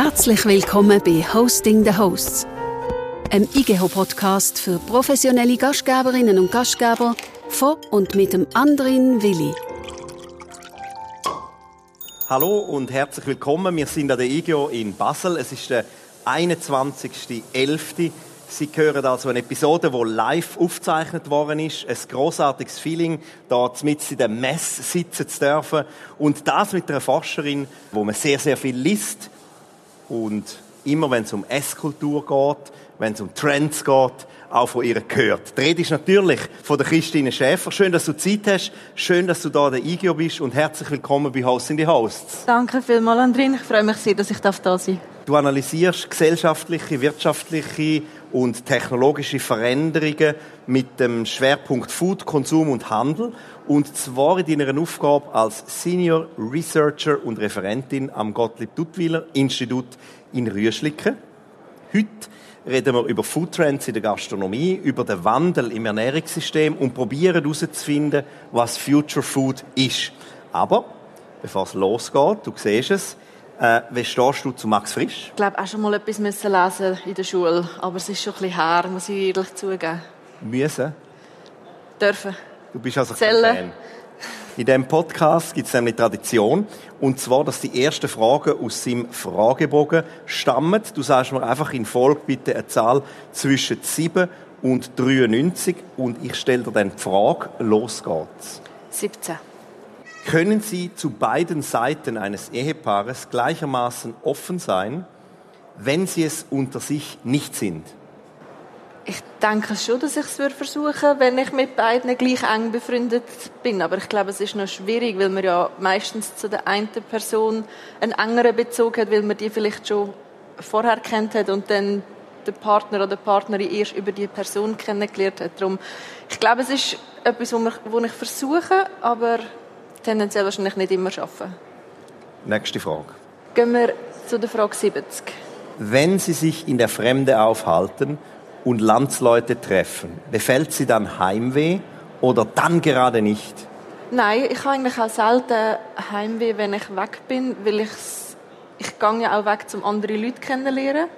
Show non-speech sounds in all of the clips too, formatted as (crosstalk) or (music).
Herzlich willkommen bei Hosting the Hosts, einem IGEHO-Podcast für professionelle Gastgeberinnen und Gastgeber von und mit dem Andrin Willi. Hallo und herzlich willkommen. Wir sind an der IGEO in Basel. Es ist der 21.11. Sie hören also eine Episode, die live aufgezeichnet worden ist. Ein großartiges Feeling, da mit in der Messe sitzen zu dürfen. Und das mit einer Forscherin, wo man sehr, sehr viel liest. Und immer wenn es um Esskultur geht, wenn es um Trends geht, auch von ihr gehört. Die Rede ist natürlich von der Christine Schäfer. Schön, dass du Zeit hast. Schön, dass du da der IGO bist. Und herzlich willkommen bei Host in the Hosts. Danke vielmals, Andrin. Ich freue mich sehr, dass ich da sein darf. Du analysierst gesellschaftliche, wirtschaftliche und technologische Veränderungen mit dem Schwerpunkt Food, Konsum und Handel. Und zwar in deiner Aufgabe als Senior Researcher und Referentin am Gottlieb Duttweiler Institut in Rüschlicken. Heute reden wir über Foodtrends in der Gastronomie, über den Wandel im Ernährungssystem und probieren herauszufinden, was Future Food ist. Aber, bevor es losgeht, du siehst es, äh, wie stehst du zu Max Frisch? Ich glaube, auch schon mal etwas müssen lesen in der Schule, aber es ist schon ein bisschen her, muss ich ehrlich zugeben. Müssen? Dürfen. Du bist also Zellen. kein Fan. In diesem Podcast gibt es nämlich Tradition. Und zwar, dass die ersten Fragen aus seinem Fragebogen stammen. Du sagst mir einfach in Folge bitte eine Zahl zwischen 7 und 93 und ich stelle dir dann die Frage. Los geht's. 17. Können Sie zu beiden Seiten eines Ehepaares gleichermaßen offen sein, wenn sie es unter sich nicht sind? Ich denke schon, dass ich es versuchen würde, wenn ich mit beiden gleich eng befreundet bin. Aber ich glaube, es ist noch schwierig, weil man ja meistens zu der einen Person einen engeren Bezug hat, weil man die vielleicht schon vorher kennt hat und dann der Partner oder die Partnerin erst über die Person kennengelernt hat. Darum, ich glaube, es ist etwas, was ich versuche, aber tendenziell wahrscheinlich nicht immer schaffen. Nächste Frage. Gehen wir zu der Frage 70. Wenn Sie sich in der Fremde aufhalten und Landsleute treffen, befällt Sie dann Heimweh oder dann gerade nicht? Nein, ich habe eigentlich auch selten Heimweh, wenn ich weg bin, weil ich ich gehe ja auch weg, um andere Leute kennenzulernen.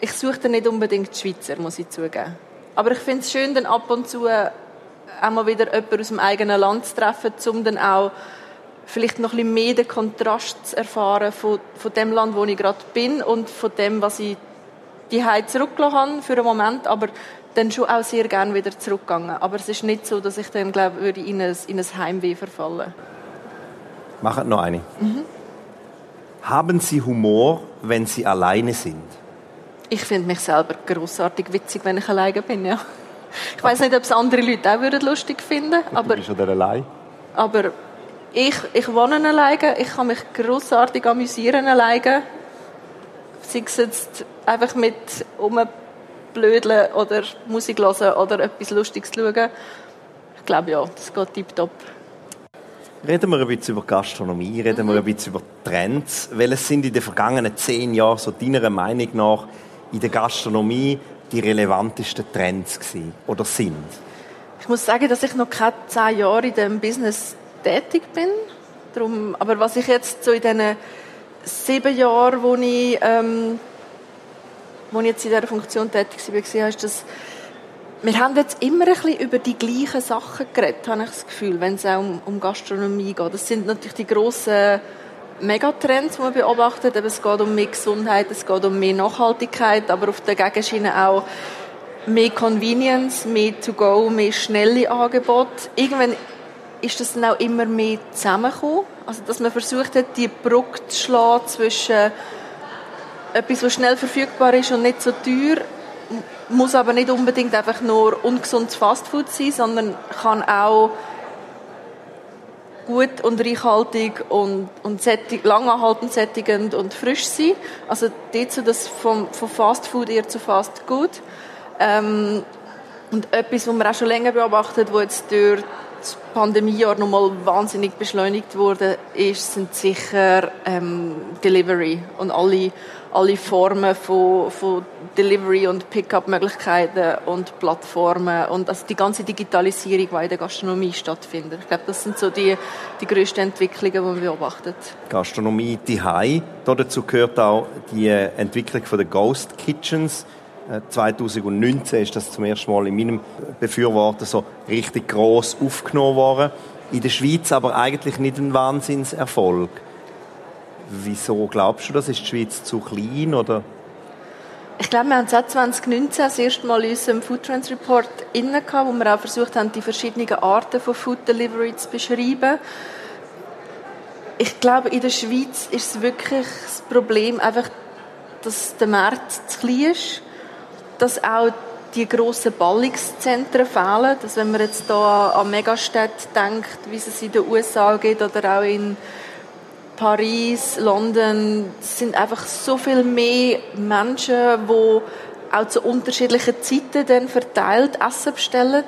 Ich suche dann nicht unbedingt die Schweizer, muss ich zugeben. Aber ich finde es schön, dann ab und zu auch mal wieder jemanden aus dem eigenen Land zu treffen, um dann auch vielleicht noch ein bisschen mehr den Kontrast zu erfahren von, von dem Land, wo ich gerade bin und von dem, was ich die zurückgelassen habe für einen Moment, aber dann schon auch sehr gerne wieder zurückgegangen. Aber es ist nicht so, dass ich dann, glaube würde in ein, in ein Heimweh verfallen. Machen noch eine. Mhm. Haben Sie Humor, wenn Sie alleine sind? Ich finde mich selber großartig witzig, wenn ich alleine bin, ja. Ich weiß nicht, ob es andere Leute auch würden lustig finden aber Du bist ja allein. Aber ich, ich wohne alleine, ich kann mich großartig amüsieren alleine. Sei es jetzt einfach mit rumblödeln oder Musik hören oder etwas Lustiges schauen. Ich glaube ja, das geht tiptop. Reden wir ein bisschen über Gastronomie, reden mhm. wir ein bisschen über Trends. Welches sind in den vergangenen zehn Jahren, so deiner Meinung nach, in der Gastronomie die relevantesten Trends gewesen oder sind? Ich muss sagen, dass ich noch keine zehn Jahre in diesem Business tätig bin. Darum, aber was ich jetzt so in diesen sieben Jahren, wo ich, ähm, wo ich jetzt in dieser Funktion tätig war, ist, dass wir haben jetzt immer ein bisschen über die gleichen Sachen geredet, habe ich das Gefühl, wenn es auch um, um Gastronomie geht. Das sind natürlich die grossen Megatrends, die man beobachtet. es geht um mehr Gesundheit, es geht um mehr Nachhaltigkeit, aber auf der Gegenschiene auch mehr Convenience, mehr To-Go, mehr schnelle Angebote. Irgendwann ist das dann auch immer mehr zusammengekommen. Also, dass man versucht hat, die Brücke zu schlagen zwischen etwas, was schnell verfügbar ist und nicht so teuer, muss aber nicht unbedingt einfach nur ungesundes Fastfood sein, sondern kann auch gut und reichhaltig und, und sättig, langanhaltend sättigend und frisch sein. Also dazu das vom, vom Fast Food eher zu Fast Good. Ähm, und etwas, was man auch schon länger beobachtet, wo jetzt durch das Pandemiejahr nochmal wahnsinnig beschleunigt wurde, ist, sind sicher ähm, Delivery und alle, alle Formen von, von Delivery und Pickup-Möglichkeiten und Plattformen und also die ganze Digitalisierung, die in der Gastronomie stattfindet. Ich glaube, das sind so die, die grössten Entwicklungen, die man beobachtet. Gastronomie die. Dazu gehört auch die Entwicklung von den Ghost Kitchens 2019 ist das zum ersten Mal in meinem Befürworten so richtig groß aufgenommen worden. In der Schweiz aber eigentlich nicht ein Wahnsinnserfolg. Wieso glaubst du das? Ist die Schweiz zu klein oder? Ich glaube, wir haben seit 2019 das erste Mal in unserem Food Trends Report innen wo wir auch versucht haben, die verschiedenen Arten von Food Delivery zu beschreiben. Ich glaube, in der Schweiz ist es wirklich das Problem einfach, dass der Markt zu klein ist dass auch die grossen Ballungszentren fehlen. Dass wenn man jetzt hier an Megastädte denkt, wie es in den USA geht oder auch in Paris, London, sind einfach so viel mehr Menschen, die auch zu unterschiedlichen Zeiten dann verteilt Essen bestellen,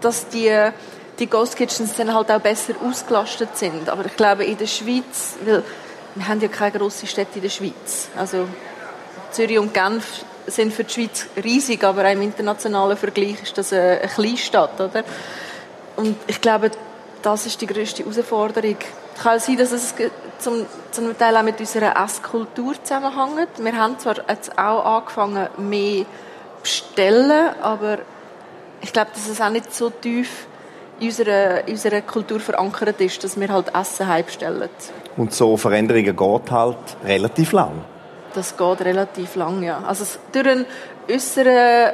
dass die, die Ghost Kitchens dann halt auch besser ausgelastet sind. Aber ich glaube, in der Schweiz, weil wir haben ja keine grossen Städte in der Schweiz. Also Zürich und Genf sind für die Schweiz riesig, aber auch im internationalen Vergleich ist das eine, eine Kleinstadt, oder? Und ich glaube, das ist die größte Herausforderung. Es kann sein, dass es zum, zum Teil auch mit unserer Esskultur zusammenhängt. Wir haben zwar jetzt auch angefangen, mehr bestellen, aber ich glaube, dass es auch nicht so tief in unserer, in unserer Kultur verankert ist, dass wir halt Essen heim Und so Veränderungen geht halt relativ lang das geht relativ lang, ja. Also durch einen äußeren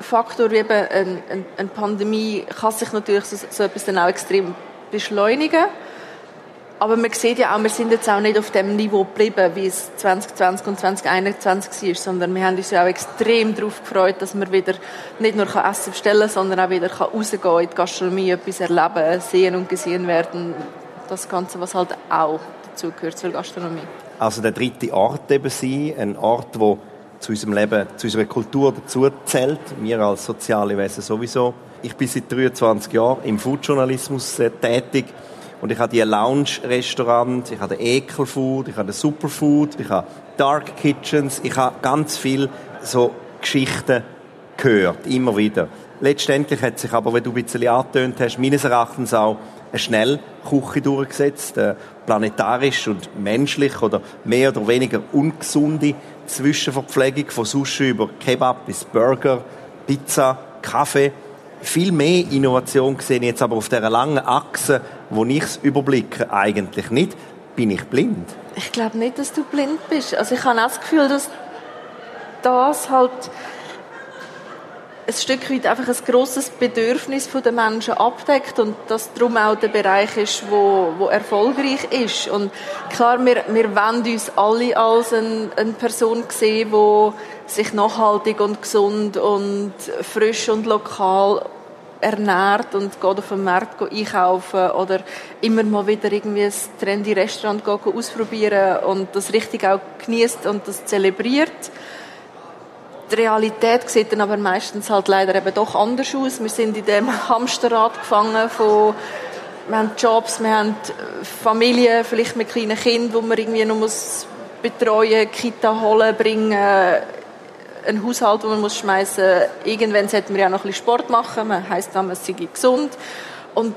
Faktor wie eben eine, eine, Pandemie kann sich natürlich so, so etwas dann auch extrem beschleunigen. Aber man sieht ja auch, wir sind jetzt auch nicht auf dem Niveau geblieben, wie es 2020 und 2021 war, sondern wir haben uns ja auch extrem darauf gefreut, dass man wieder nicht nur Essen bestellen kann, sondern auch wieder rausgehen in die Gastronomie etwas erleben, sehen und gesehen werden. Das Ganze, was halt auch dazugehört zur Gastronomie also der dritte Ort eben sein, ein Ort, wo zu unserem Leben, zu unserer Kultur dazu zählt. Wir als soziale Wesen sowieso. Ich bin seit 23 Jahren im Foodjournalismus äh, tätig und ich habe die Lounge-Restaurants, ich habe den Ekelfood, ich habe den Superfood, ich habe Dark Kitchens, ich habe ganz viel so Geschichten gehört, immer wieder. Letztendlich hat sich aber, wie du ein bisschen angetönt hast, meines Erachtens auch eine Schnellküche durchgesetzt, eine planetarisch und menschlich oder mehr oder weniger ungesunde Zwischenverpflegung von Sushi über Kebab bis Burger, Pizza, Kaffee. Viel mehr Innovation gesehen jetzt aber auf dieser langen Achse, wo ich es überblicke, eigentlich nicht. Bin ich blind? Ich glaube nicht, dass du blind bist. Also ich habe auch das Gefühl, dass das halt ein Stück weit einfach ein grosses Bedürfnis der Menschen abdeckt und das darum auch der Bereich ist, wo, wo erfolgreich ist. Und klar, wir, wir wollen uns alle als eine, eine Person sehen, die sich nachhaltig und gesund und frisch und lokal ernährt und geht auf den Markt einkaufen oder immer mal wieder irgendwie ein trendy Restaurant ausprobieren und das richtig auch genießt und das zelebriert die Realität sieht dann aber meistens halt leider eben doch anders aus. Wir sind in dem (laughs) Hamsterrad gefangen von wir haben Jobs, wir haben Familien, vielleicht mit kleinen Kindern, wo man irgendwie noch muss betreuen, Kita holen, bringen, einen Haushalt, wo man muss schmeißen. Irgendwann sollten wir ja noch ein bisschen Sport machen. Man heisst dann, man sei gesund. Und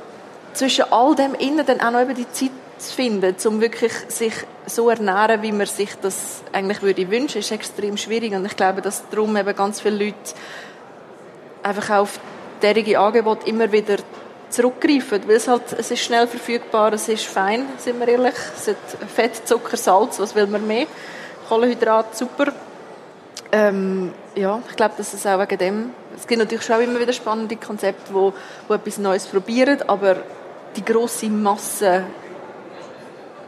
zwischen all dem innen dann auch noch eben die Zeit zu finden, um wirklich sich so ernähren, wie man sich das eigentlich würde wünschen, ist extrem schwierig. Und ich glaube, dass darum eben ganz viele Leute einfach auf derige Angebote immer wieder zurückgreifen, weil es halt, es ist schnell verfügbar, es ist fein, sind wir ehrlich. Es hat Fett, Zucker, Salz, was will man mehr? Kohlenhydrat, super. Ähm, ja, ich glaube, dass es auch wegen dem, es gibt natürlich schon immer wieder spannende Konzepte, wo, wo etwas Neues probieren, aber die große Masse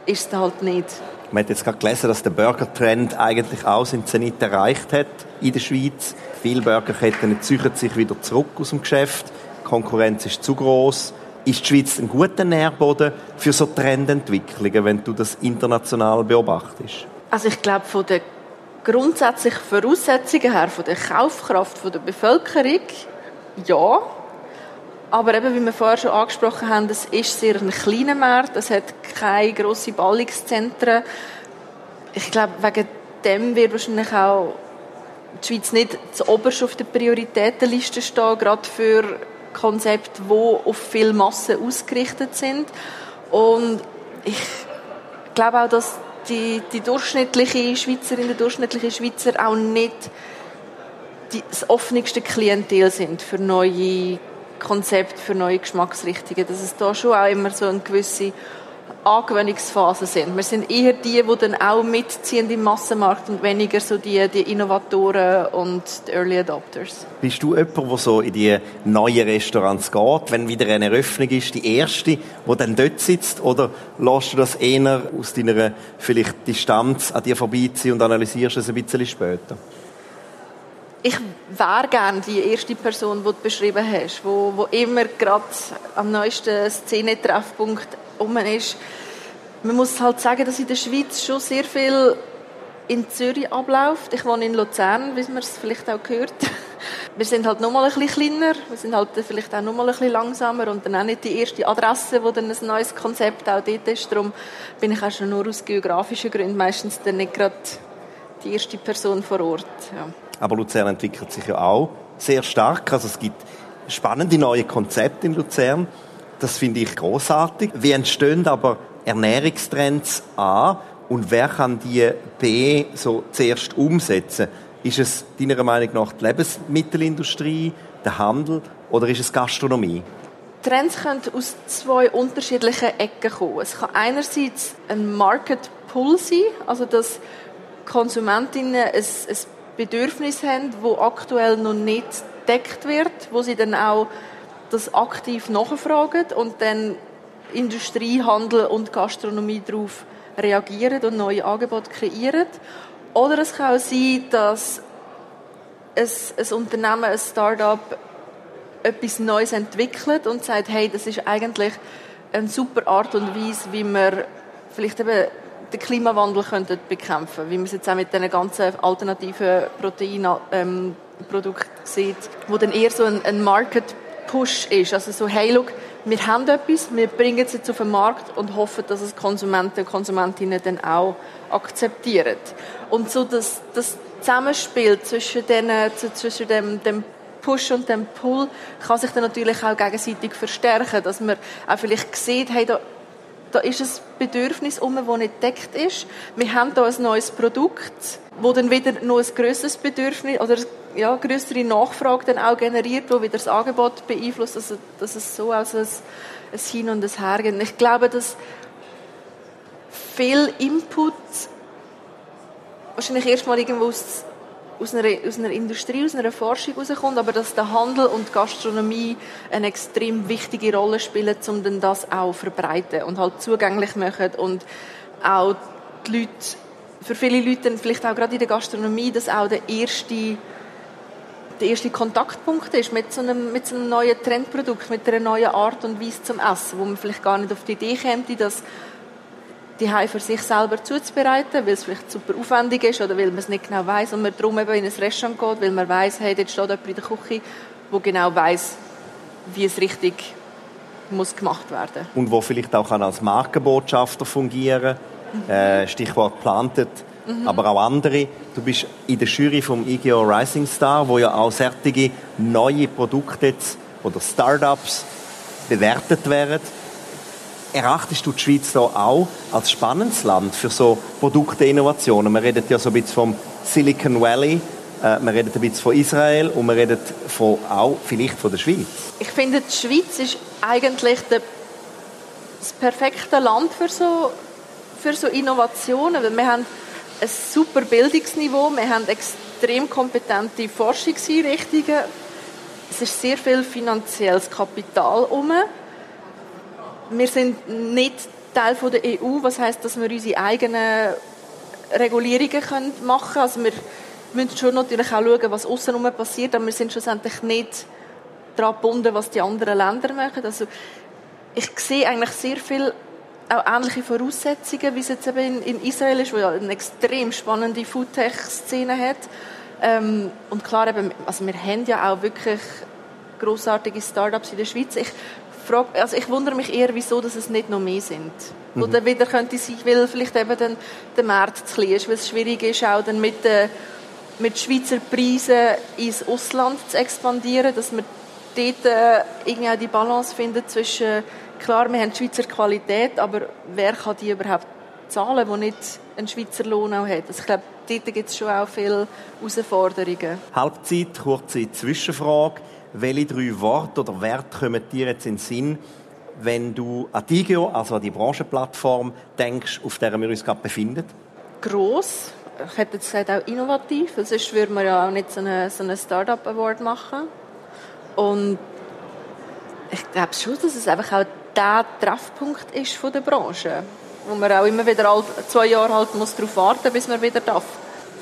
ist es halt nicht. Man hat jetzt gerade gelesen, dass der Burger-Trend eigentlich auch seinen Zenit erreicht hat in der Schweiz. Viele Burgerketten ziehen sich wieder zurück aus dem Geschäft. Die Konkurrenz ist zu groß. Ist die Schweiz ein guter Nährboden für so Trendentwicklungen, wenn du das international beobachtest? Also ich glaube, von der grundsätzlichen Voraussetzungen her, von der Kaufkraft der Bevölkerung, ja. Aber eben, wie wir vorher schon angesprochen haben, es ist sehr ein kleiner Markt, es hat keine grossen Ballungszentren. Ich glaube, wegen dem wird wahrscheinlich auch die Schweiz nicht zuoberst auf der Prioritätenliste stehen, gerade für Konzepte, die auf viel Masse ausgerichtet sind. Und ich glaube auch, dass die, die durchschnittliche Schweizerin, der durchschnittliche Schweizer auch nicht die, das offenste Klientel sind für neue Konzepte, für neue Geschmacksrichtungen. Dass es da schon auch immer so eine gewisse Angewöhnungsphase sind. Wir sind eher die, die dann auch mitziehen im Massenmarkt und weniger so die, die Innovatoren und die Early Adopters. Bist du jemand, der so in die neuen Restaurants geht, wenn wieder eine Eröffnung ist, die erste, die dann dort sitzt? Oder lässt du das eher aus deiner vielleicht Distanz an dir vorbeiziehen und analysierst es ein bisschen später? Ich wäre gerne die erste Person, die du beschrieben hast, wo, wo immer gerade am neuesten Szenetreffpunkt um ist. Man muss halt sagen, dass in der Schweiz schon sehr viel in Zürich abläuft. Ich wohne in Luzern, wie man es vielleicht auch gehört. (laughs) Wir sind halt noch mal ein bisschen kleiner, wir sind halt vielleicht auch noch mal ein bisschen langsamer und dann auch nicht die erste Adresse, wo dann ein neues Konzept auch dort ist. Darum bin ich auch schon nur aus geografischen Gründen meistens dann nicht gerade die erste Person vor Ort. Ja. Aber Luzern entwickelt sich ja auch sehr stark. Also es gibt spannende neue Konzepte in Luzern. Das finde ich großartig. Wie entstehen aber Ernährungstrends A und wer kann die B so zuerst umsetzen? Ist es deiner Meinung nach die Lebensmittelindustrie, der Handel oder ist es Gastronomie? Trends können aus zwei unterschiedlichen Ecken kommen. Es kann einerseits ein Market Pull sein, also dass Konsumentinnen ein, ein Bedürfnis haben, wo aktuell noch nicht deckt wird, wo sie dann auch das aktiv nachfragen und dann Industrie, Handel und Gastronomie darauf reagieren und neue Angebote kreieren. Oder es kann auch sein, dass ein, ein Unternehmen, ein Start-up etwas Neues entwickelt und sagt, hey, das ist eigentlich eine super Art und Weise, wie wir vielleicht eben den Klimawandel könnten bekämpfen wie man es jetzt auch mit diesen ganzen alternativen Proteinprodukten ähm, sieht, wo dann eher so ein, ein Market-Push ist. Also so, hey, look, wir haben etwas, wir bringen es jetzt auf den Markt und hoffen, dass es Konsumenten und Konsumentinnen dann auch akzeptieren. Und so das, das Zusammenspiel zwischen, den, zwischen dem, dem Push und dem Pull kann sich dann natürlich auch gegenseitig verstärken, dass man auch vielleicht sieht, hey, da da ist ein Bedürfnis um, das nicht deckt ist. Wir haben hier ein neues Produkt, wo dann wieder noch ein grösseres Bedürfnis oder ja, größere Nachfrage dann auch generiert, wo wieder das Angebot beeinflusst, also, dass es so als ein, ein Hin und ein Her geht. Ich glaube, dass viel Input wahrscheinlich erstmal irgendwo aus aus einer, aus einer Industrie, aus einer Forschung herauskommt, aber dass der Handel und die Gastronomie eine extrem wichtige Rolle spielen, um dann das auch zu verbreiten und halt zugänglich machen und auch die Leute, für viele Leute, vielleicht auch gerade in der Gastronomie, dass auch der erste der erste Kontaktpunkt ist mit so, einem, mit so einem neuen Trendprodukt, mit einer neuen Art und Weise zum Essen, wo man vielleicht gar nicht auf die Idee käme, dass die Hai für sich selber zuzubereiten, weil es vielleicht super aufwendig ist oder weil man es nicht genau weiß und man darum eben in ein Restaurant geht, weil man weiß, hey, dort steht jemand in der Küche, der genau weiß, wie es richtig muss gemacht werden. Und wo vielleicht auch als Markenbotschafter fungieren mhm. äh, Stichwort Planted, mhm. aber auch andere. Du bist in der Jury vom IGO Rising Star, wo ja auch fertige neue Produkte jetzt, oder Startups bewertet werden erachtest du die Schweiz da auch als spannendes Land für so Produktinnovationen? Wir reden ja so ein bisschen vom Silicon Valley, äh, wir reden ein bisschen von Israel und wir reden von, auch vielleicht von der Schweiz. Ich finde, die Schweiz ist eigentlich der, das perfekte Land für so, für so Innovationen, wir haben ein super Bildungsniveau, wir haben extrem kompetente Forschungseinrichtungen, es ist sehr viel finanzielles Kapital herum wir sind nicht Teil von der EU, was heißt, dass wir unsere eigenen Regulierungen machen können. Also wir müssen schon natürlich auch schauen, was außenrum passiert, aber wir sind schlussendlich nicht daran gebunden, was die anderen Länder machen. Also ich sehe eigentlich sehr viel auch ähnliche Voraussetzungen, wie es jetzt eben in, in Israel ist, wo ja eine extrem spannende Foodtech-Szene hat. Ähm, und klar, eben, also wir haben ja auch wirklich großartige Startups in der Schweiz. Ich frage, also ich wundere mich eher, wieso dass es nicht noch mehr sind. Mhm. Oder wieder könnte sich, weil vielleicht eben dann der Markt zu klein ist, weil es schwierig ist, auch dann mit, äh, mit Schweizer Preisen ins Ausland zu expandieren, dass man dort äh, irgendwie auch die Balance findet zwischen, klar, wir haben Schweizer Qualität, aber wer kann die überhaupt zahlen, die nicht einen Schweizer Lohn auch hat? Also ich glaube, dort gibt es schon auch viele Herausforderungen. Halbzeit, kurze Zwischenfrage. Welche drei Worte oder Werte kommen dir jetzt in den Sinn, wenn du an DIGEO, also an die Branchenplattform, denkst, auf der wir uns gerade befinden? Gross. Ich hätte jetzt gesagt, auch innovativ. Sonst würde man ja auch nicht so einen, so einen Startup-Award machen. Und ich glaube schon, dass es einfach auch der Treffpunkt ist von der Branche, wo man auch immer wieder alle zwei Jahre halt muss darauf warten, bis man wieder darf.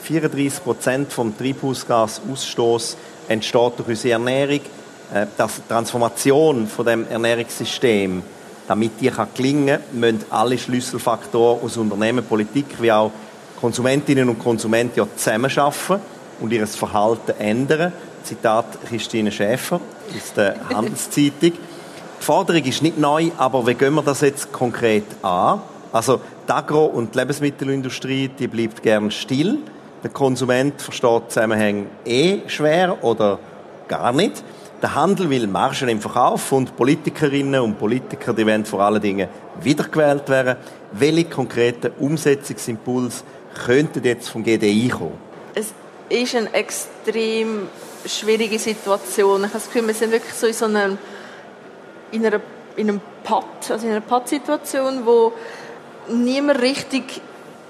34 Prozent vom Treibhausgasausstoß entsteht durch unsere Ernährung. Äh, die Transformation von dem Ernährungssystem, damit die kann gelingen kann, müssen alle Schlüsselfaktoren aus Unternehmen, Politik wie auch Konsumentinnen und Konsumenten ja zusammenarbeiten und ihr Verhalten ändern. Zitat Christine Schäfer aus der (laughs) Handelszeitung. Die Forderung ist nicht neu, aber wie gehen wir das jetzt konkret an? Also die Agro- und die Lebensmittelindustrie, die bleibt gern still. Der Konsument versteht Zusammenhänge eh schwer oder gar nicht. Der Handel will Margen im Verkauf und Politikerinnen und Politiker, die wollen vor allen Dingen wiedergewählt werden. Welche konkreten Umsetzungsimpuls könnten jetzt vom GDI kommen? Es ist eine extrem schwierige Situation. Ich habe das Gefühl, wir sind wirklich so in so einem, in einer, in einem Patt, also in einer Patt-Situation, wo niemand richtig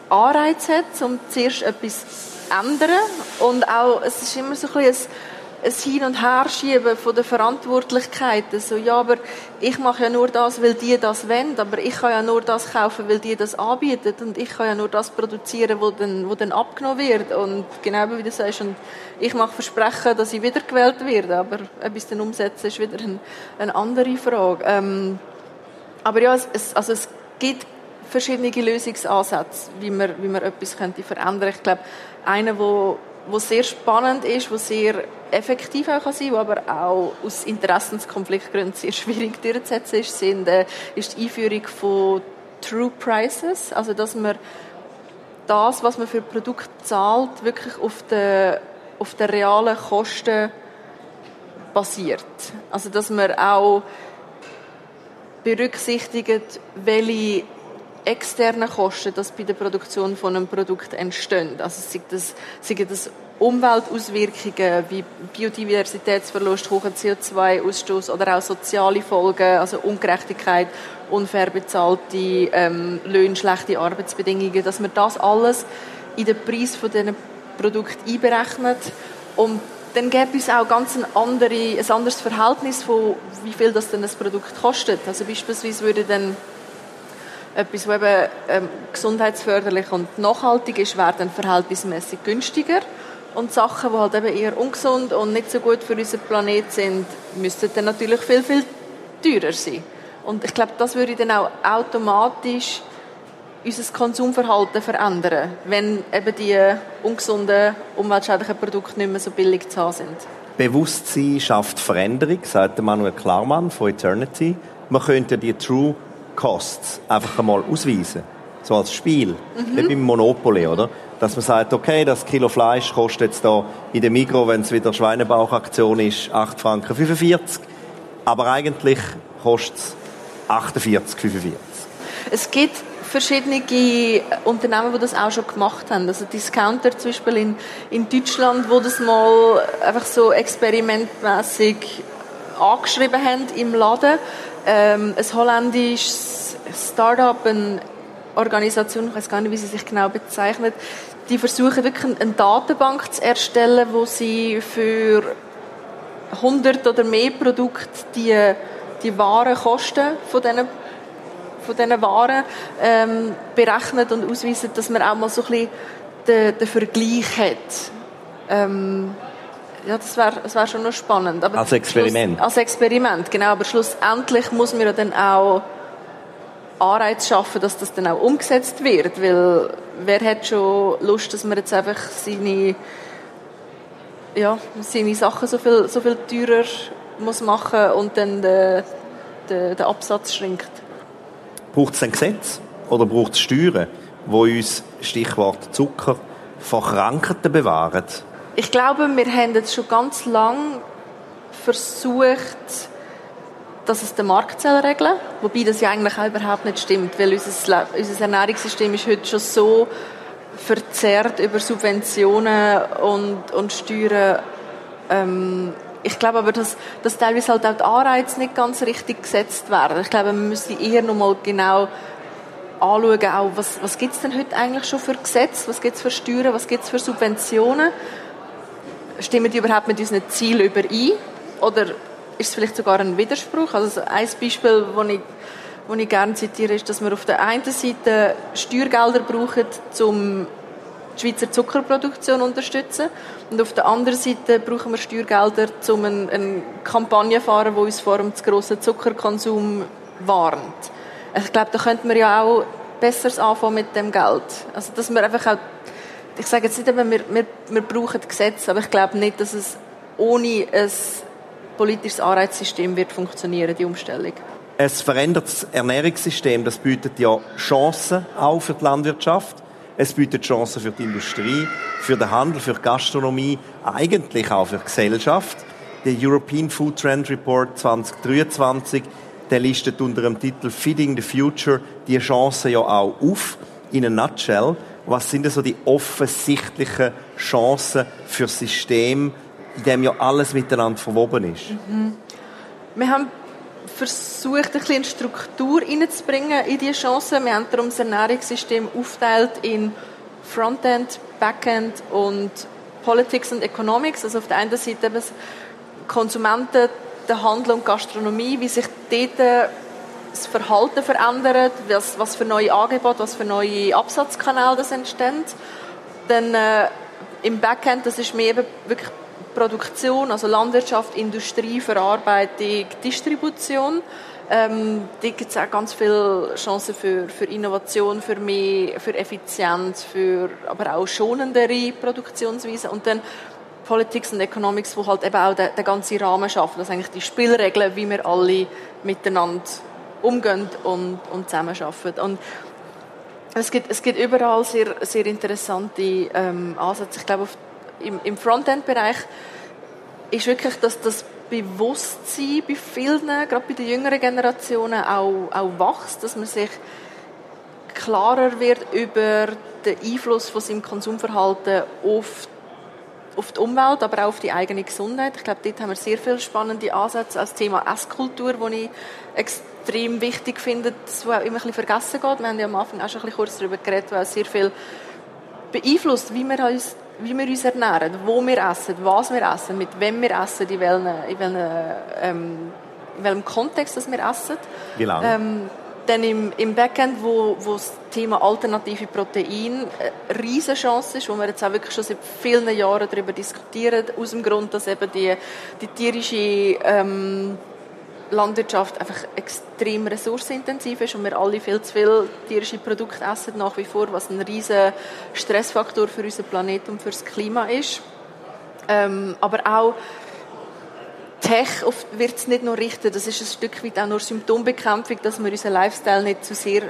Anreiz hat, um zuerst etwas zu ändern. Und auch, es ist immer so ein bisschen ein Hin- und Herschieben von der Verantwortlichkeiten. So, ja, aber ich mache ja nur das, weil die das wollen, aber ich kann ja nur das kaufen, weil die das anbieten und ich kann ja nur das produzieren, wo dann, wo dann abgenommen wird. Und genau wie du sagst, und ich mache Versprechen, dass ich wiedergewählt werde, aber etwas dann umsetzen ist wieder ein, eine andere Frage. Ähm, aber ja, es, also es gibt verschiedene Lösungsansätze, wie man, wie man etwas könnte verändern könnte. Ich glaube, einer, wo, wo sehr spannend ist, wo sehr effektiv auch kann sein, wo aber auch aus Interessenskonfliktgründen sehr schwierig (laughs) durchzusetzen ist, sind, äh, ist die Einführung von True Prices, also dass man das, was man für Produkt zahlt, wirklich auf den, auf den realen Kosten basiert. Also dass man auch berücksichtigt, welche externen Kosten, die bei der Produktion von einem Produkt entstehen. Also sei das, sei das Umweltauswirkungen wie Biodiversitätsverlust, hoher CO2-Ausstoß oder auch soziale Folgen, also Ungerechtigkeit, unfair bezahlte ähm, Löhne, schlechte Arbeitsbedingungen, dass man das alles in den Preis von diesen Produkten einberechnet und dann gäbe es auch ganz ein, andere, ein anderes Verhältnis von wie viel das denn ein Produkt kostet. Also beispielsweise würde dann etwas, was eben ähm, gesundheitsförderlich und nachhaltig ist, wäre dann verhältnismäßig günstiger. Und Sachen, die halt eben eher ungesund und nicht so gut für unseren Planet sind, müssten dann natürlich viel, viel teurer sein. Und ich glaube, das würde dann auch automatisch unser Konsumverhalten verändern, wenn eben die ungesunden, umweltschädlichen Produkte nicht mehr so billig zu haben sind. Bewusstsein schafft Veränderung, sagt Manuel Klarmann von Eternity. Man könnte die True Costs einfach einmal ausweisen. So als Spiel. Mhm. Wie beim Monopoly, oder? Dass man sagt, okay, das Kilo Fleisch kostet jetzt da in der Mikro, wenn es wieder Schweinebauchaktion ist, 8 Franken 45. Aber eigentlich kostet es 48,45. Es gibt verschiedene Unternehmen, die das auch schon gemacht haben. Also Discounter zum Beispiel in, in Deutschland, wo das mal einfach so experimentmäßig angeschrieben haben im Laden. Ähm, ein holländisches Start-up, eine Organisation, ich weiß gar nicht, wie sie sich genau bezeichnet, die versuchen wirklich eine Datenbank zu erstellen, wo sie für 100 oder mehr Produkte die, die wahren Kosten von diesen, von diesen Waren ähm, berechnet und ausweisen, dass man auch mal so ein bisschen den, den Vergleich hat. Ähm, ja, das wäre das wär schon noch spannend. Aber als Experiment? als Experiment, genau. Aber schlussendlich muss man ja dann auch Anreiz schaffen, dass das dann auch umgesetzt wird. Weil wer hat schon Lust, dass man jetzt einfach seine, ja, seine Sachen so viel, so viel teurer muss machen und dann der, der, der Absatz schrinkt. Braucht es ein Gesetz oder braucht es Steuern, wo uns, Stichwort Zucker, vor Krankheiten bewahren? Ich glaube, wir haben jetzt schon ganz lang versucht, dass es der Markt soll regeln wobei das ja eigentlich auch überhaupt nicht stimmt, weil unser, unser Ernährungssystem ist heute schon so verzerrt über Subventionen und, und Steuern. Ähm, ich glaube aber, dass, dass teilweise halt auch die Anreize nicht ganz richtig gesetzt werden. Ich glaube, man müsste eher noch mal genau anschauen, auch was, was gibt es denn heute eigentlich schon für Gesetze, was gibt es für Steuern, was gibt es für Subventionen. Stimmen die überhaupt mit unseren Zielen überein? Oder ist es vielleicht sogar ein Widerspruch? Also ein Beispiel, das ich, das ich gerne zitiere, ist, dass wir auf der einen Seite Steuergelder brauchen, um die Schweizer Zuckerproduktion zu unterstützen. Und auf der anderen Seite brauchen wir Steuergelder, um eine, Kampagne zu fahren, die uns vor dem zu grossen Zuckerkonsum warnt. Ich glaube, da könnten wir ja auch Besseres anfangen mit dem Geld. Also, dass wir einfach auch, ich sage jetzt nicht, wir, wir, wir brauchen Gesetze, aber ich glaube nicht, dass es ohne ein politisches Anreizsystem wird funktionieren, die Umstellung. Ein verändertes Ernährungssystem, das bietet ja Chancen auch für die Landwirtschaft. Es bietet Chancen für die Industrie, für den Handel, für die Gastronomie, eigentlich auch für die Gesellschaft. Der European Food Trend Report 2023, der listet unter dem Titel Feeding the Future die Chancen ja auch auf. In a nutshell, was sind denn so die offensichtlichen Chancen für das System, in dem ja alles miteinander verwoben ist. Mhm. Wir haben versucht, ein bisschen Struktur reinzubringen in diese Chancen. Wir haben darum das Ernährungssystem aufteilt in Frontend, Backend und Politics und Economics. Also auf der einen Seite eben Konsumenten, der Handel und Gastronomie, wie sich dort das Verhalten verändert, was, was für neue Angebote, was für neue Absatzkanäle das entstehen. Dann äh, im Backend, das ist mehr eben wirklich Produktion, also Landwirtschaft, Industrie, Verarbeitung, Distribution. Ähm, da gibt es auch ganz viele Chancen für, für Innovation, für mehr, für Effizienz, für aber auch schonendere Produktionsweisen. Und dann Politics und Economics, wo halt eben auch den, den ganzen Rahmen schaffen, dass eigentlich die Spielregeln, wie wir alle miteinander umgehen und, und zusammenarbeiten. Und es gibt, es gibt überall sehr, sehr interessante ähm, Ansätze. Ich glaube, auf im, im Frontend-Bereich ist wirklich, dass das Bewusstsein bei vielen, gerade bei den jüngeren Generationen, auch, auch wächst, dass man sich klarer wird über den Einfluss von seinem Konsumverhalten auf, auf die Umwelt, aber auch auf die eigene Gesundheit. Ich glaube, dort haben wir sehr viele spannende Ansätze als Thema Esskultur, das ich wichtig finde, das auch immer ein bisschen vergessen geht. Wir haben ja am Anfang auch schon ein bisschen kurz darüber geredet, weil es sehr viel beeinflusst, wie wir uns wie wir uns ernähren, wo wir essen, was wir essen, mit wem wir essen, in welchem, in welchem, ähm, in welchem Kontext das wir essen. Wie lange? Ähm, dann im, im Backend, wo, wo das Thema alternative Protein eine riesige Chance ist, wo wir jetzt auch wirklich schon seit vielen Jahren darüber diskutieren, aus dem Grund, dass eben die, die tierische ähm, Landwirtschaft einfach extrem ressourcenintensiv ist und wir alle viel zu viel tierische Produkte essen nach wie vor, was ein riesiger Stressfaktor für unseren Planeten und für das Klima ist. Ähm, aber auch Tech wird es nicht nur richten, das ist ein Stück weit auch nur Symptombekämpfung, dass wir unseren Lifestyle nicht zu sehr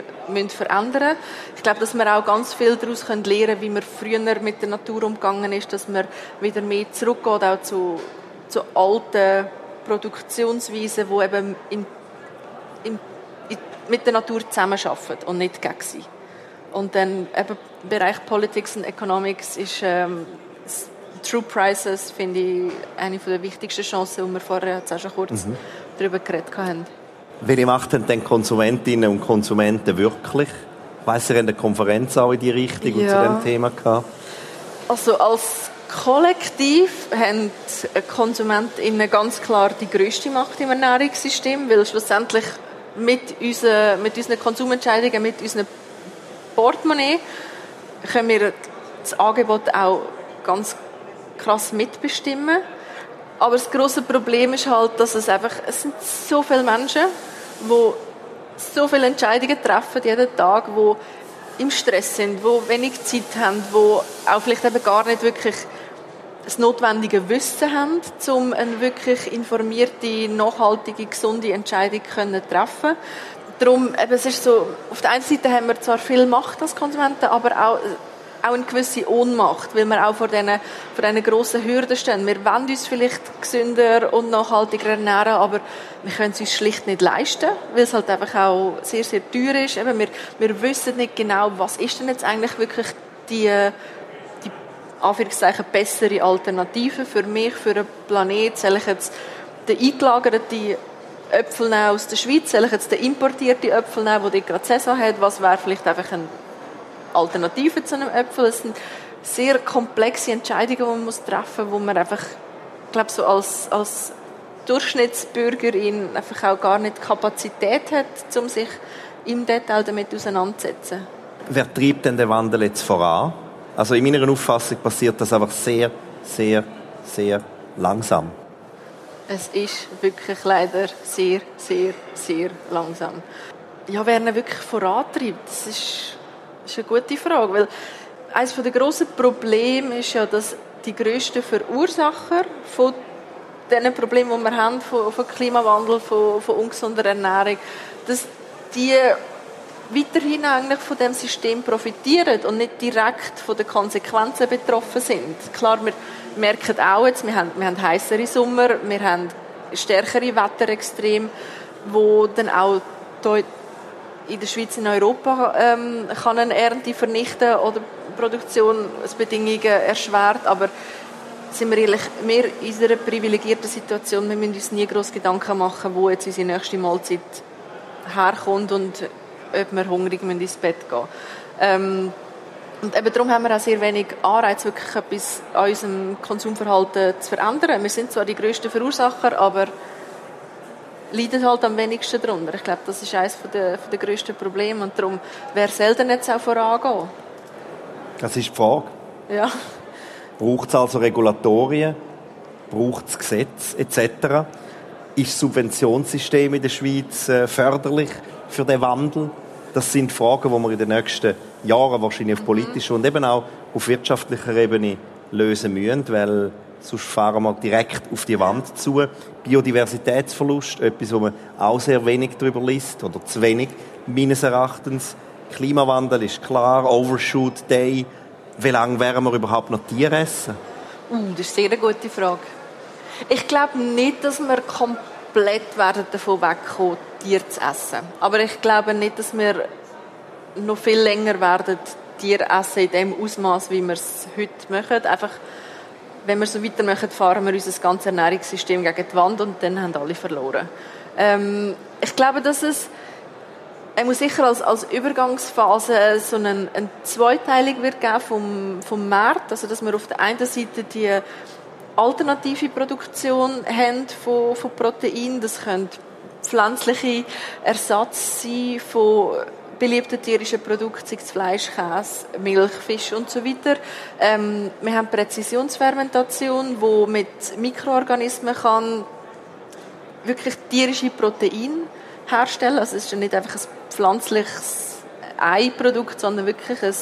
verändern müssen. Ich glaube, dass wir auch ganz viel daraus lernen können, wie man früher mit der Natur umgegangen ist, dass man wieder mehr zurückgeht, auch zu, zu alten Produktionsweisen, die eben in, in, mit der Natur zusammenarbeiten und nicht gegen sie. Und dann eben im Bereich Politics und Economics ist ähm, True Prices, finde ich, eine der wichtigsten Chancen, die wir vorher jetzt auch schon kurz mhm. darüber geredet haben. Welche Macht haben denn Konsumentinnen und Konsumenten wirklich? Ich weiss, ihr habt eine Konferenz auch in die Richtung ja. und zu dem Thema gehabt. Also als Kollektiv haben KonsumentInnen ganz klar die grösste Macht im Ernährungssystem, weil schlussendlich mit, unseren, mit unseren Konsumentscheidungen, mit unserem Portemonnaie können wir das Angebot auch ganz krass mitbestimmen. Aber das große Problem ist halt, dass es einfach, es sind so viele Menschen, die so viele Entscheidungen treffen jeden Tag, die im Stress sind, die wenig Zeit haben, die auch vielleicht eben gar nicht wirklich das notwendige Wissen haben, um eine wirklich informierte, nachhaltige, gesunde Entscheidung können treffen Darum, eben, es ist so, auf der einen Seite haben wir zwar viel Macht als Konsumenten, aber auch, auch eine gewisse Ohnmacht, weil wir auch vor diesen, vor grossen Hürden stehen. Wir wollen uns vielleicht gesünder und nachhaltiger ernähren, aber wir können es uns schlicht nicht leisten, weil es halt einfach auch sehr, sehr teuer ist. Eben, wir, wir wissen nicht genau, was ist denn jetzt eigentlich wirklich die Anführungszeichen bessere Alternative für mich, für einen Planet? Soll ich jetzt den eingelagerte Äpfel aus der Schweiz? Soll ich jetzt den importierten Äpfel nehmen, der gerade Saison hat? Was wäre vielleicht einfach eine Alternative zu einem Äpfel? Es sind sehr komplexe Entscheidungen, die man treffen muss, wo man einfach, glaube, so als, als Durchschnittsbürgerin einfach auch gar nicht Kapazität hat, um sich im Detail damit auseinanderzusetzen. Wer treibt denn den Wandel jetzt voran? Also in meiner Auffassung passiert das einfach sehr, sehr, sehr langsam. Es ist wirklich leider sehr, sehr, sehr langsam. Ja, wer ihn wirklich vorantreibt, das ist, ist eine gute Frage, weil eines der grossen Probleme ist ja, dass die grössten Verursacher von diesen Problemen, die wir haben, von, von Klimawandel, von, von ungesunder Ernährung, dass die weiterhin eigentlich von dem System profitieren und nicht direkt von den Konsequenzen betroffen sind. Klar, wir merken auch jetzt, wir haben, wir haben heißere Sommer, wir haben stärkere Wetterextreme, wo dann auch in der Schweiz in Europa ähm, kann eine Ernte vernichten oder Produktionsbedingungen erschwert, aber sind wir ehrlich, wir in unserer privilegierten Situation, wir müssen uns nie groß Gedanken machen, wo jetzt unsere nächste Mahlzeit herkommt und ob wir hungrig ins Bett gehen ähm, und eben darum haben wir auch sehr wenig Anreiz, wirklich etwas an unserem Konsumverhalten zu verändern. Wir sind zwar die grössten Verursacher, aber leiden halt am wenigsten darunter. Ich glaube, das ist eines der, der grössten Probleme und darum, wer selten jetzt auch vorangehen? Das ist die Frage. Ja. Braucht es also Regulatorien? Braucht es Gesetze etc.? Ist das Subventionssystem in der Schweiz äh, förderlich für den Wandel? Das sind Fragen, die wir in den nächsten Jahren wahrscheinlich auf politischer und eben auch auf wirtschaftlicher Ebene lösen müssen, weil sonst fahren wir direkt auf die Wand zu. Biodiversitätsverlust, etwas, wo man auch sehr wenig darüber liest oder zu wenig, meines Erachtens. Klimawandel ist klar, Overshoot Day. Wie lange werden wir überhaupt noch Tiere essen? Uh, das ist eine sehr gute Frage. Ich glaube nicht, dass wir komplett werden davon wegkommen, Tiere zu essen. Aber ich glaube nicht, dass wir noch viel länger werden Tiere essen in dem Ausmaß, wie wir es heute machen. Einfach, wenn wir so weitermachen, fahren wir unser ganzes Ernährungssystem gegen die Wand und dann haben alle verloren. Ähm, ich glaube, dass es er muss sicher als, als Übergangsphase so eine, eine Zweiteilung wird geben vom, vom Markt. Also, dass wir auf der einen Seite die alternative Produktion haben von, von Protein. Das können pflanzliche Ersatz sein von beliebten tierischen Produkten, sei es Fleisch, Käse, Milch, Fisch und so weiter. Ähm, wir haben Präzisionsfermentation, wo mit Mikroorganismen kann wirklich tierische Proteine herstellen. Also es ist nicht einfach ein pflanzliches Eiprodukt, sondern wirklich ein,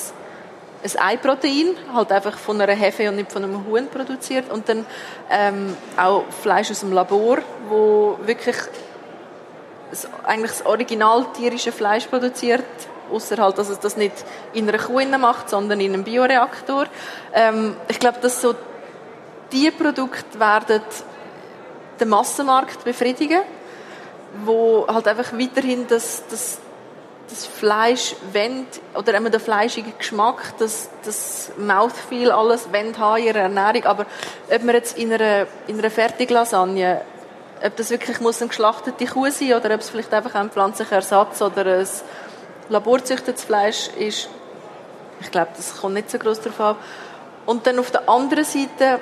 ein Eiprotein, halt einfach von einer Hefe und nicht von einem Huhn produziert. Und dann ähm, auch Fleisch aus dem Labor, wo wirklich eigentlich das original tierische Fleisch produziert, außer halt, dass es das nicht in einer Kuh macht, sondern in einem Bioreaktor. Ähm, ich glaube, dass so die Produkte werden den Massenmarkt befriedigen, wo halt einfach weiterhin das, das, das Fleisch wendet, oder eben der fleischige Geschmack, das, das Mouthfeel, alles haben in ihrer Ernährung, aber ob man jetzt in einer, in einer Fertiglasagne ob das wirklich muss eine geschlachtete Kuh sein oder ob es vielleicht einfach ein pflanzlicher Ersatz oder ein laborzüchtetes Fleisch ist. Ich glaube, das kommt nicht so groß darauf an. Und dann auf der anderen Seite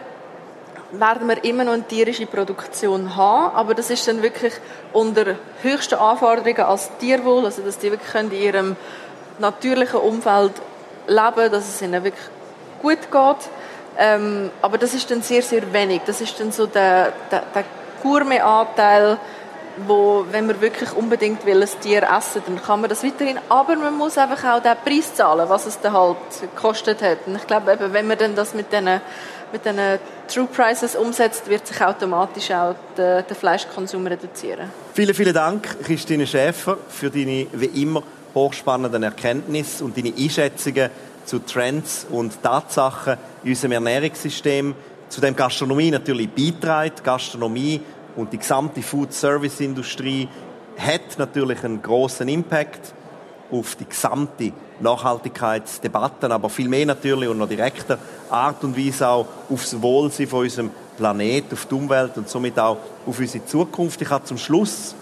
werden wir immer noch eine tierische Produktion haben, aber das ist dann wirklich unter höchsten Anforderungen als Tierwohl, also dass die wirklich in ihrem natürlichen Umfeld leben, dass es ihnen wirklich gut geht. Ähm, aber das ist dann sehr, sehr wenig. Das ist dann so der, der, der Gourmet-Anteil, wo, wenn man wirklich unbedingt will, ein Tier essen, dann kann man das weiterhin, aber man muss einfach auch den Preis zahlen, was es dann halt gekostet hat. Und ich glaube, eben, wenn man dann das mit diesen mit den True Prices umsetzt, wird sich automatisch auch der, der Fleischkonsum reduzieren. Vielen, vielen Dank, Christine Schäfer, für deine wie immer hochspannenden Erkenntnisse und deine Einschätzungen zu Trends und Tatsachen in unserem Ernährungssystem, zu dem Gastronomie natürlich beiträgt. Gastronomie und die gesamte Food-Service-Industrie hat natürlich einen großen Impact auf die gesamte Nachhaltigkeitsdebatte, aber viel mehr natürlich und noch direkter Art und Weise auch aufs Wohlsein von unserem Planet, auf die Umwelt und somit auch auf unsere Zukunft. Ich habe zum Schluss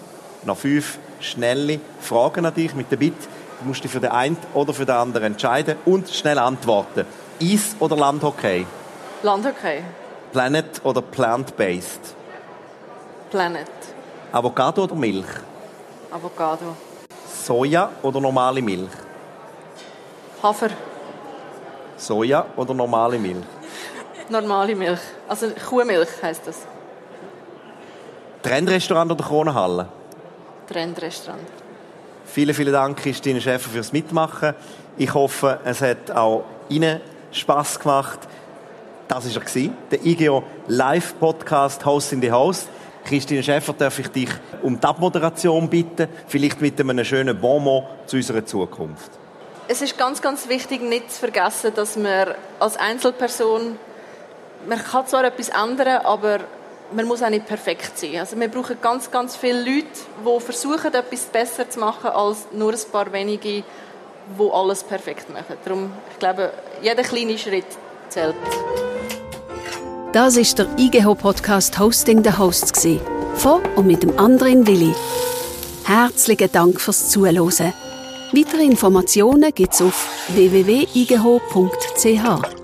noch fünf schnelle Fragen an dich mit der Bitte, du musst dich für den einen oder für den anderen entscheiden und schnell antworten. Eis oder Landhockey? Landhockey. Planet oder plant-based? Planet. Avocado oder Milch? Avocado. Soja oder normale Milch? Hafer. Soja oder normale Milch? Normale Milch. Also Kuhmilch heißt das. Trendrestaurant oder Kronenhalle? Trendrestaurant. Vielen, vielen Dank, Christine Schäfer, fürs Mitmachen. Ich hoffe, es hat auch Ihnen Spass gemacht. Das war er, der IGO Live Podcast Host in the Host. Christine Schäfer, darf ich dich um die Abmoderation bitten, vielleicht mit einem schönen Bonmot zu unserer Zukunft. Es ist ganz, ganz wichtig, nicht zu vergessen, dass man als Einzelperson, man kann zwar etwas ändern, aber man muss auch nicht perfekt sein. Also wir brauchen ganz, ganz viele Leute, die versuchen, etwas besser zu machen, als nur ein paar wenige, die alles perfekt machen. Darum, ich glaube, jeder kleine Schritt zählt. Das ist der IGH-Podcast Hosting the Hosts. Von und mit dem anderen Willi. Herzlichen Dank fürs Zuhören. Weitere Informationen gibt es auf www.igh.ch.